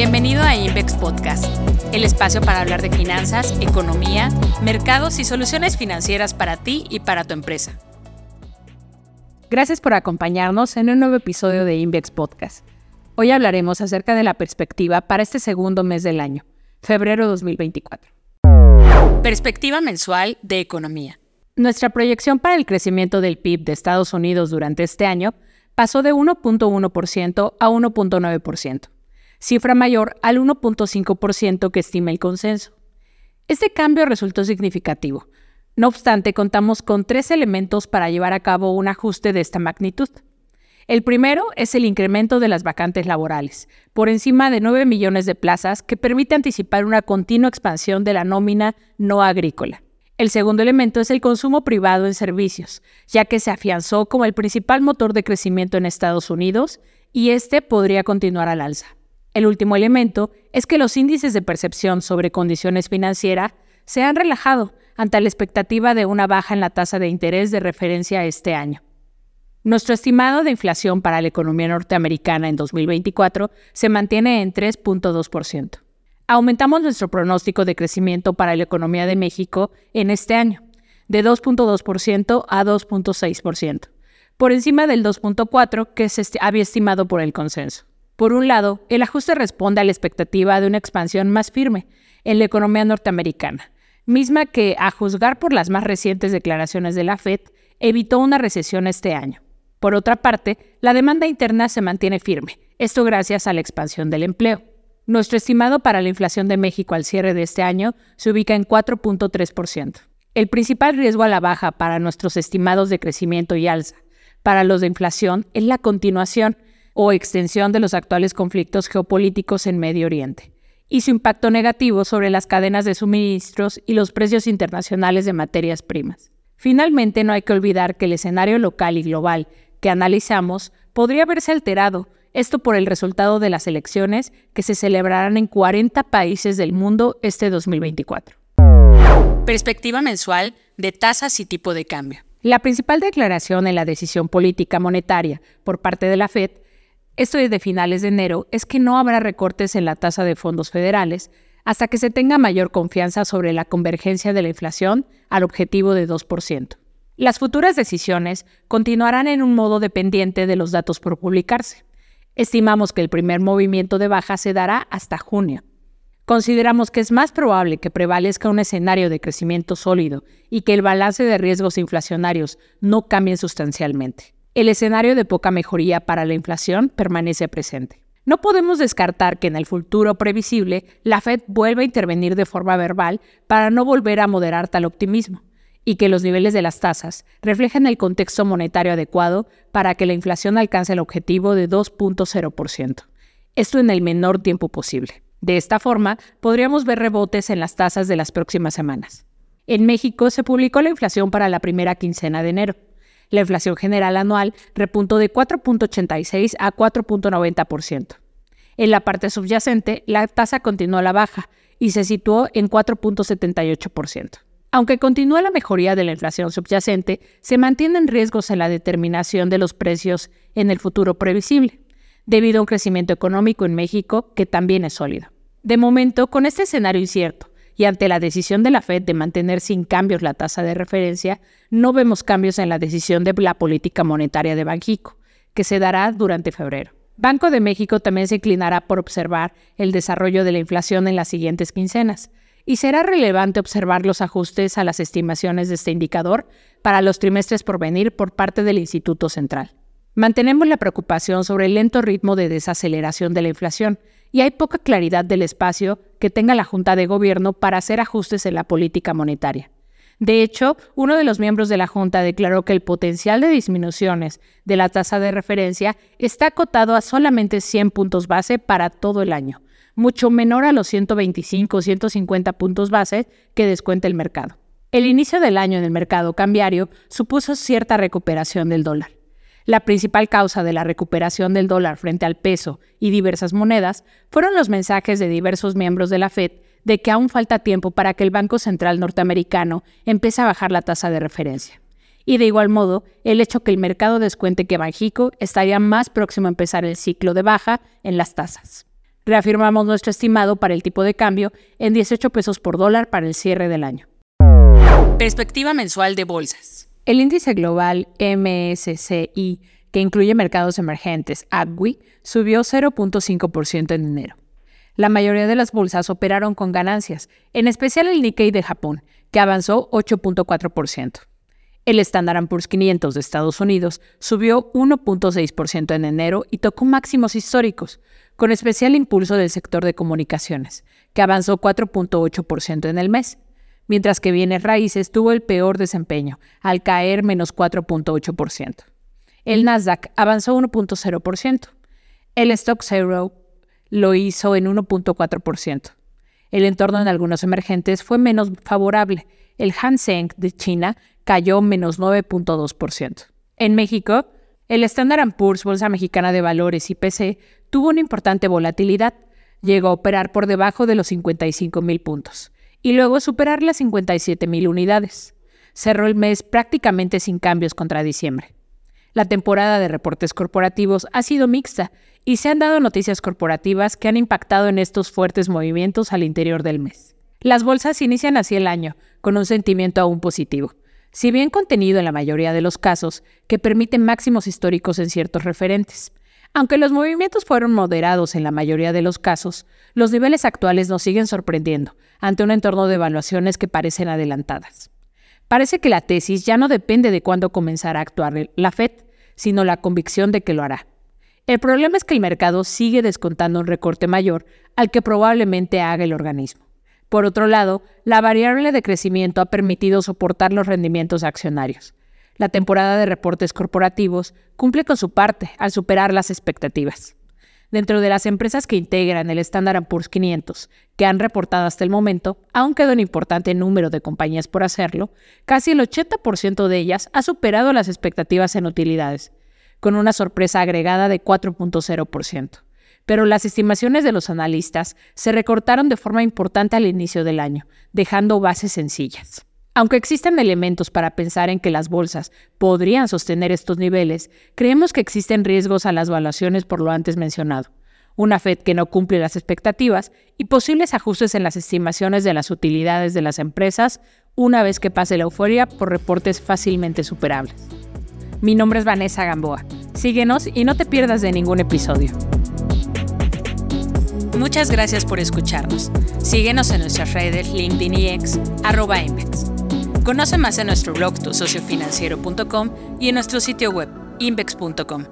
Bienvenido a Invex Podcast, el espacio para hablar de finanzas, economía, mercados y soluciones financieras para ti y para tu empresa. Gracias por acompañarnos en un nuevo episodio de Invex Podcast. Hoy hablaremos acerca de la perspectiva para este segundo mes del año, febrero 2024. Perspectiva mensual de economía. Nuestra proyección para el crecimiento del PIB de Estados Unidos durante este año pasó de 1.1% a 1.9%, cifra mayor al 1.5% que estima el consenso. Este cambio resultó significativo. No obstante, contamos con tres elementos para llevar a cabo un ajuste de esta magnitud. El primero es el incremento de las vacantes laborales, por encima de 9 millones de plazas, que permite anticipar una continua expansión de la nómina no agrícola. El segundo elemento es el consumo privado en servicios, ya que se afianzó como el principal motor de crecimiento en Estados Unidos y este podría continuar al alza. El último elemento es que los índices de percepción sobre condiciones financieras se han relajado ante la expectativa de una baja en la tasa de interés de referencia este año. Nuestro estimado de inflación para la economía norteamericana en 2024 se mantiene en 3.2%. Aumentamos nuestro pronóstico de crecimiento para la economía de México en este año, de 2.2% a 2.6%, por encima del 2.4% que se había estimado por el consenso. Por un lado, el ajuste responde a la expectativa de una expansión más firme en la economía norteamericana, misma que, a juzgar por las más recientes declaraciones de la Fed, evitó una recesión este año. Por otra parte, la demanda interna se mantiene firme, esto gracias a la expansión del empleo. Nuestro estimado para la inflación de México al cierre de este año se ubica en 4.3%. El principal riesgo a la baja para nuestros estimados de crecimiento y alza para los de inflación es la continuación o extensión de los actuales conflictos geopolíticos en Medio Oriente y su impacto negativo sobre las cadenas de suministros y los precios internacionales de materias primas. Finalmente, no hay que olvidar que el escenario local y global que analizamos podría verse alterado, esto por el resultado de las elecciones que se celebrarán en 40 países del mundo este 2024. Perspectiva mensual de tasas y tipo de cambio. La principal declaración en la decisión política monetaria por parte de la Fed, esto desde finales de enero, es que no habrá recortes en la tasa de fondos federales hasta que se tenga mayor confianza sobre la convergencia de la inflación al objetivo de 2%. Las futuras decisiones continuarán en un modo dependiente de los datos por publicarse. Estimamos que el primer movimiento de baja se dará hasta junio. Consideramos que es más probable que prevalezca un escenario de crecimiento sólido y que el balance de riesgos inflacionarios no cambie sustancialmente. El escenario de poca mejoría para la inflación permanece presente. No podemos descartar que en el futuro previsible la Fed vuelva a intervenir de forma verbal para no volver a moderar tal optimismo y que los niveles de las tasas reflejen el contexto monetario adecuado para que la inflación alcance el objetivo de 2.0%. Esto en el menor tiempo posible. De esta forma, podríamos ver rebotes en las tasas de las próximas semanas. En México se publicó la inflación para la primera quincena de enero. La inflación general anual repuntó de 4.86 a 4.90%. En la parte subyacente, la tasa continuó a la baja y se situó en 4.78%. Aunque continúa la mejoría de la inflación subyacente, se mantienen riesgos en la determinación de los precios en el futuro previsible, debido a un crecimiento económico en México que también es sólido. De momento, con este escenario incierto y ante la decisión de la Fed de mantener sin cambios la tasa de referencia, no vemos cambios en la decisión de la política monetaria de Banjico, que se dará durante febrero. Banco de México también se inclinará por observar el desarrollo de la inflación en las siguientes quincenas, y será relevante observar los ajustes a las estimaciones de este indicador para los trimestres por venir por parte del Instituto Central. Mantenemos la preocupación sobre el lento ritmo de desaceleración de la inflación y hay poca claridad del espacio que tenga la Junta de Gobierno para hacer ajustes en la política monetaria. De hecho, uno de los miembros de la Junta declaró que el potencial de disminuciones de la tasa de referencia está acotado a solamente 100 puntos base para todo el año, mucho menor a los 125 o 150 puntos base que descuenta el mercado. El inicio del año en el mercado cambiario supuso cierta recuperación del dólar. La principal causa de la recuperación del dólar frente al peso y diversas monedas fueron los mensajes de diversos miembros de la Fed de que aún falta tiempo para que el Banco Central norteamericano empiece a bajar la tasa de referencia. Y de igual modo, el hecho que el mercado descuente que Banjico estaría más próximo a empezar el ciclo de baja en las tasas. Reafirmamos nuestro estimado para el tipo de cambio en 18 pesos por dólar para el cierre del año. Perspectiva mensual de bolsas. El índice global MSCI, que incluye mercados emergentes, AGWI, subió 0.5% en enero. La mayoría de las bolsas operaron con ganancias, en especial el Nikkei de Japón, que avanzó 8.4%. El Standard Poor's 500 de Estados Unidos subió 1.6% en enero y tocó máximos históricos, con especial impulso del sector de comunicaciones, que avanzó 4.8% en el mes, mientras que bienes raíces tuvo el peor desempeño, al caer menos 4.8%. El Nasdaq avanzó 1.0%. El Stock Zero lo hizo en 1.4%. El entorno en algunos emergentes fue menos favorable. El Seng de China cayó menos 9.2%. En México, el Standard Poor's, Bolsa Mexicana de Valores IPC, tuvo una importante volatilidad. Llegó a operar por debajo de los 55 mil puntos y luego superar las 57 mil unidades. Cerró el mes prácticamente sin cambios contra diciembre. La temporada de reportes corporativos ha sido mixta y se han dado noticias corporativas que han impactado en estos fuertes movimientos al interior del mes. Las bolsas inician así el año, con un sentimiento aún positivo, si bien contenido en la mayoría de los casos, que permite máximos históricos en ciertos referentes. Aunque los movimientos fueron moderados en la mayoría de los casos, los niveles actuales nos siguen sorprendiendo ante un entorno de evaluaciones que parecen adelantadas. Parece que la tesis ya no depende de cuándo comenzará a actuar la Fed, sino la convicción de que lo hará. El problema es que el mercado sigue descontando un recorte mayor al que probablemente haga el organismo. Por otro lado, la variable de crecimiento ha permitido soportar los rendimientos accionarios. La temporada de reportes corporativos cumple con su parte al superar las expectativas. Dentro de las empresas que integran el Standard Poor's 500, que han reportado hasta el momento, aún queda un importante número de compañías por hacerlo, casi el 80% de ellas ha superado las expectativas en utilidades, con una sorpresa agregada de 4.0%. Pero las estimaciones de los analistas se recortaron de forma importante al inicio del año, dejando bases sencillas. Aunque existen elementos para pensar en que las bolsas podrían sostener estos niveles, creemos que existen riesgos a las valuaciones por lo antes mencionado. Una Fed que no cumple las expectativas y posibles ajustes en las estimaciones de las utilidades de las empresas una vez que pase la euforia por reportes fácilmente superables. Mi nombre es Vanessa Gamboa. Síguenos y no te pierdas de ningún episodio. Muchas gracias por escucharnos. Síguenos en nuestras redes LinkedIn y X, arroba Conoce más en nuestro blog tusociofinanciero.com y en nuestro sitio web invex.com.